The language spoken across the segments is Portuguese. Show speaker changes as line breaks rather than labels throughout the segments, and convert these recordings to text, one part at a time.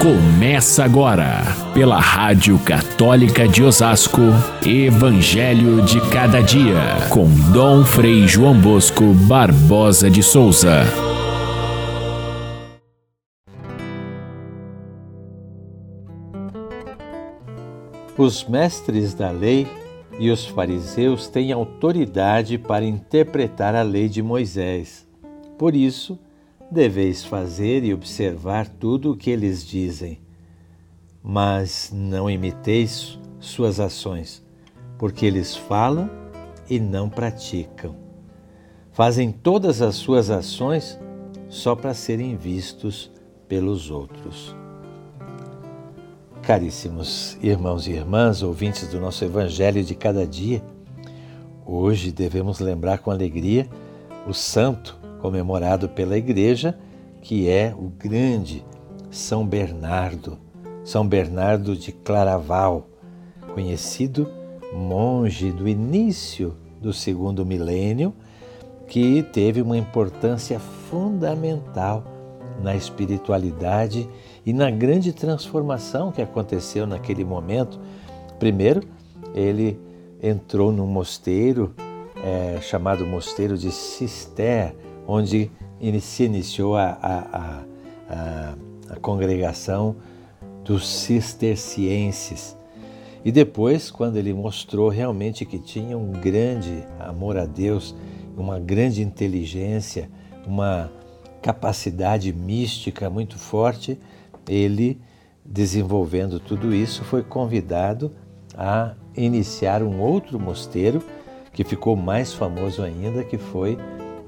Começa agora, pela Rádio Católica de Osasco, Evangelho de Cada Dia, com Dom Frei João Bosco Barbosa de Souza.
Os mestres da lei e os fariseus têm autoridade para interpretar a lei de Moisés. Por isso, deveis fazer e observar tudo o que eles dizem, mas não imiteis suas ações, porque eles falam e não praticam. Fazem todas as suas ações só para serem vistos pelos outros. Caríssimos irmãos e irmãs, ouvintes do nosso Evangelho de cada dia, hoje devemos lembrar com alegria o santo comemorado pela Igreja, que é o grande São Bernardo, São Bernardo de Claraval, conhecido monge do início do segundo milênio, que teve uma importância fundamental na espiritualidade e na grande transformação que aconteceu naquele momento. Primeiro, ele entrou num mosteiro é, chamado Mosteiro de Cister, onde se iniciou a, a, a, a congregação dos cistercienses. E depois, quando ele mostrou realmente que tinha um grande amor a Deus, uma grande inteligência, uma capacidade mística muito forte, ele, desenvolvendo tudo isso, foi convidado a iniciar um outro mosteiro que ficou mais famoso ainda, que foi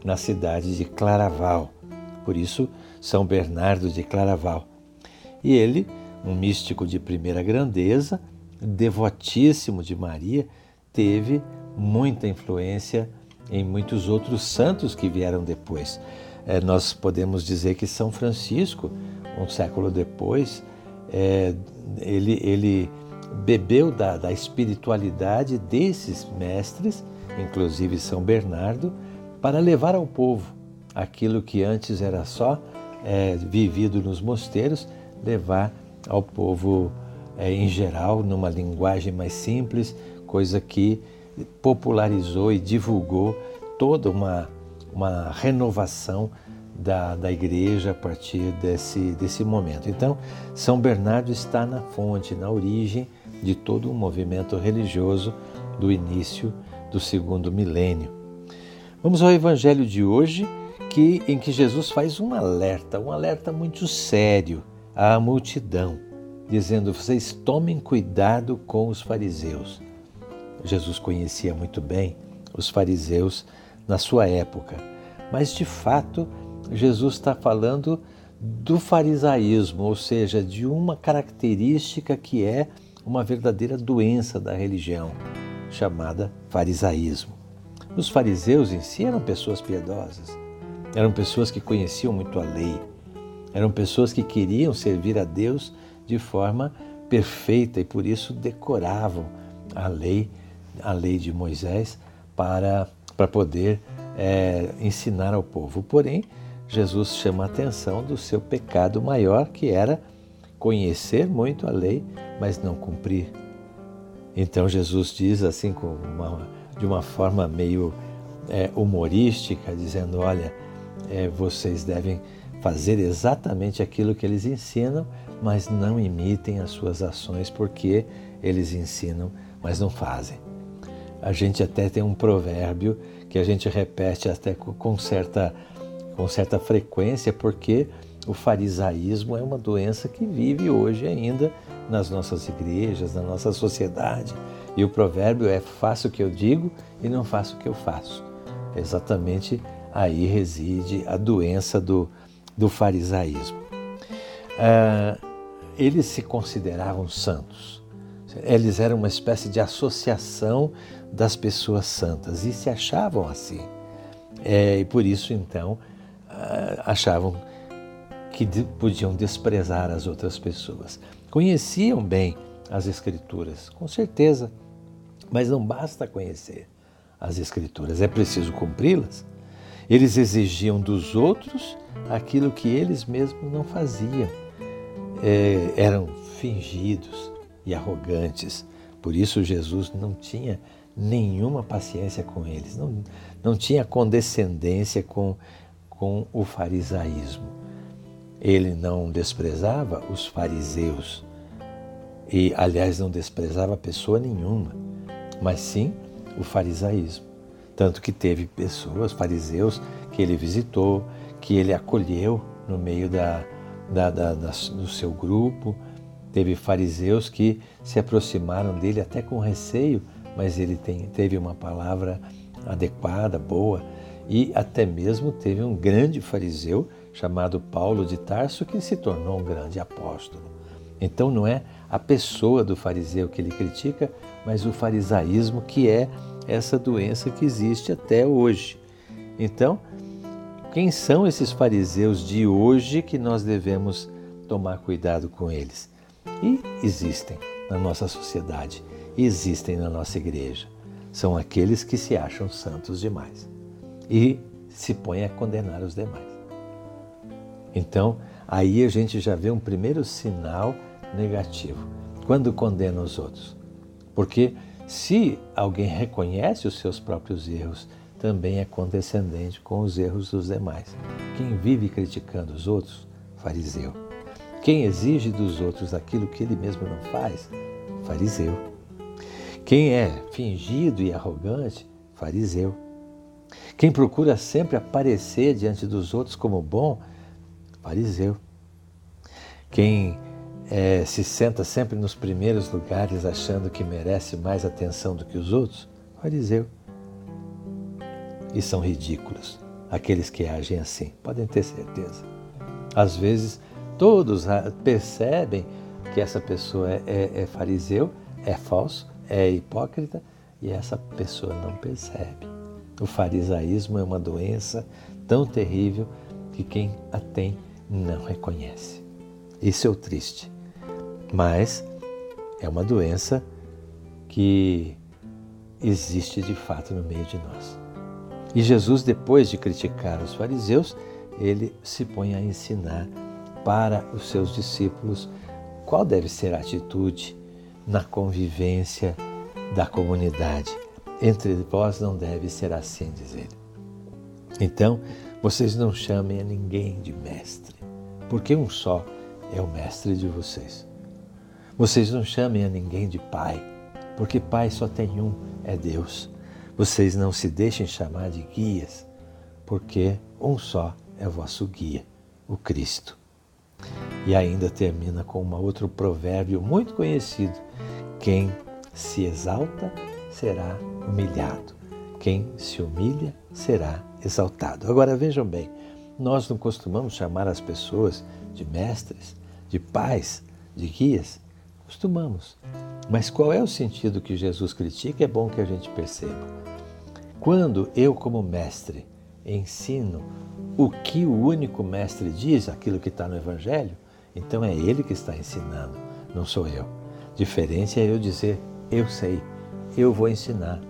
na cidade de Claraval. Por isso, São Bernardo de Claraval. E ele, um místico de primeira grandeza, devotíssimo de Maria, teve muita influência em muitos outros santos que vieram depois. É, nós podemos dizer que São Francisco, um século depois, é, ele, ele bebeu da, da espiritualidade desses mestres, inclusive São Bernardo, para levar ao povo aquilo que antes era só é, vivido nos mosteiros, levar ao povo é, em geral, numa linguagem mais simples, coisa que popularizou e divulgou toda uma, uma renovação da, da igreja a partir desse, desse momento. Então, São Bernardo está na fonte, na origem de todo o movimento religioso do início do segundo milênio. Vamos ao evangelho de hoje, que em que Jesus faz um alerta, um alerta muito sério à multidão, dizendo: "Vocês tomem cuidado com os fariseus". Jesus conhecia muito bem os fariseus na sua época, mas de fato Jesus está falando do farisaísmo, ou seja, de uma característica que é uma verdadeira doença da religião, chamada farisaísmo. Os fariseus em si eram pessoas piedosas, eram pessoas que conheciam muito a lei, eram pessoas que queriam servir a Deus de forma perfeita e por isso decoravam a lei, a lei de Moisés, para, para poder é, ensinar ao povo. Porém, Jesus chama a atenção do seu pecado maior, que era conhecer muito a lei, mas não cumprir. Então Jesus diz assim com uma de uma forma meio é, humorística, dizendo: olha, é, vocês devem fazer exatamente aquilo que eles ensinam, mas não imitem as suas ações, porque eles ensinam, mas não fazem. A gente até tem um provérbio que a gente repete até com certa, com certa frequência, porque o farisaísmo é uma doença que vive hoje ainda nas nossas igrejas, na nossa sociedade. E o provérbio é: faço o que eu digo e não faço o que eu faço. Exatamente aí reside a doença do, do farisaísmo. Ah, eles se consideravam santos. Eles eram uma espécie de associação das pessoas santas e se achavam assim. É, e por isso, então, ah, achavam que podiam desprezar as outras pessoas. Conheciam bem as Escrituras, com certeza mas não basta conhecer as Escrituras, é preciso cumpri-las. Eles exigiam dos outros aquilo que eles mesmos não faziam. é, eram fingidos e arrogantes. Por isso Jesus não tinha nenhuma paciência com eles, não, não tinha condescendência com, com o farisaísmo. Ele não desprezava os fariseus, e aliás não desprezava pessoa nenhuma, mas sim o farisaísmo. Tanto que teve pessoas, fariseus, que ele visitou, que ele acolheu no meio da, da, da, da, do seu grupo. Teve fariseus que se aproximaram dele até com receio, mas ele tem, teve uma palavra adequada, boa, e até mesmo teve um grande fariseu chamado Paulo de Tarso que se tornou um grande apóstolo. Então não é a pessoa do fariseu que ele critica, mas o farisaísmo que é essa doença que existe até hoje. Então, quem são esses fariseus de hoje que nós devemos tomar cuidado com eles? E existem na nossa sociedade, existem na nossa igreja. São aqueles que se acham santos demais e se põem a condenar os demais. Então, aí a gente já vê um primeiro sinal negativo quando condena os outros. Porque se alguém reconhece os seus próprios erros, também é condescendente com os erros dos demais. Quem vive criticando os outros, fariseu. Quem exige dos outros aquilo que ele mesmo não faz, fariseu. Quem é fingido e arrogante, fariseu. Quem procura sempre aparecer diante dos outros como bom, fariseu. Quem é, se senta sempre nos primeiros lugares achando que merece mais atenção do que os outros? Fariseu. E são ridículos aqueles que agem assim, podem ter certeza. Às vezes, todos percebem que essa pessoa é, é, é fariseu, é falso, é hipócrita e essa pessoa não percebe. O farisaísmo é uma doença tão terrível que quem a tem não reconhece. Isso é o triste. Mas é uma doença que existe de fato no meio de nós. E Jesus, depois de criticar os fariseus, ele se põe a ensinar para os seus discípulos qual deve ser a atitude na convivência da comunidade. Entre vós não deve ser assim, diz ele. Então, vocês não chamem a ninguém de mestre, porque um só é o mestre de vocês. Vocês não chamem a ninguém de pai, porque pai só tem um, é Deus. Vocês não se deixem chamar de guias, porque um só é vosso guia, o Cristo. E ainda termina com um outro provérbio muito conhecido: quem se exalta será humilhado, quem se humilha será exaltado. Agora vejam bem, nós não costumamos chamar as pessoas de mestres, de pais, de guias, Costumamos. Mas qual é o sentido que Jesus critica? É bom que a gente perceba. Quando eu, como mestre, ensino o que o único mestre diz, aquilo que está no Evangelho, então é ele que está ensinando, não sou eu. Diferente é eu dizer, eu sei, eu vou ensinar.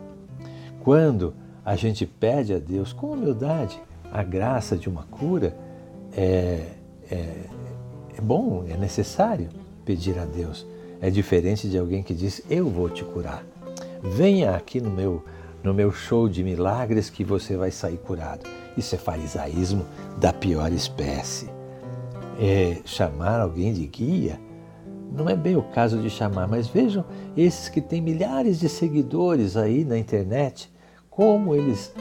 Quando a gente pede a Deus com humildade a graça de uma cura, é, é, é bom, é necessário pedir a Deus é diferente de alguém que diz: Eu vou te curar. Venha aqui no meu, no meu show de milagres que você vai sair curado. Isso é farisaísmo da pior espécie. É chamar alguém de guia não é bem o caso de chamar, mas vejam esses que têm milhares de seguidores aí na internet, como eles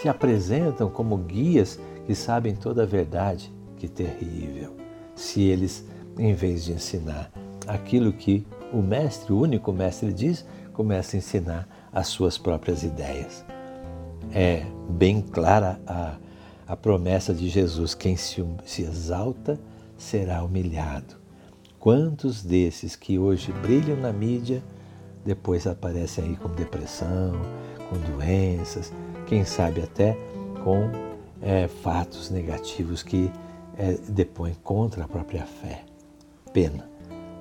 se apresentam como guias que sabem toda a verdade. Que terrível! Se eles, em vez de ensinar, aquilo que o mestre, o único mestre diz, começa a ensinar as suas próprias ideias. É bem clara a, a promessa de Jesus: quem se, se exalta será humilhado. Quantos desses que hoje brilham na mídia depois aparecem aí com depressão, com doenças, quem sabe até com é, fatos negativos que é, depõem contra a própria fé. Pena.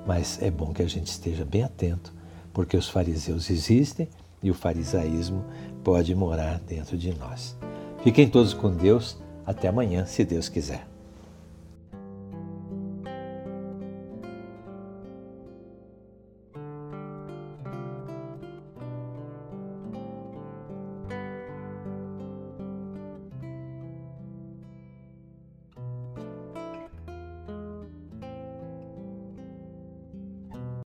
Mas é bom que a gente esteja bem atento, porque os fariseus existem e o farisaísmo pode morar dentro de nós. Fiquem todos com Deus. Até amanhã, se Deus quiser.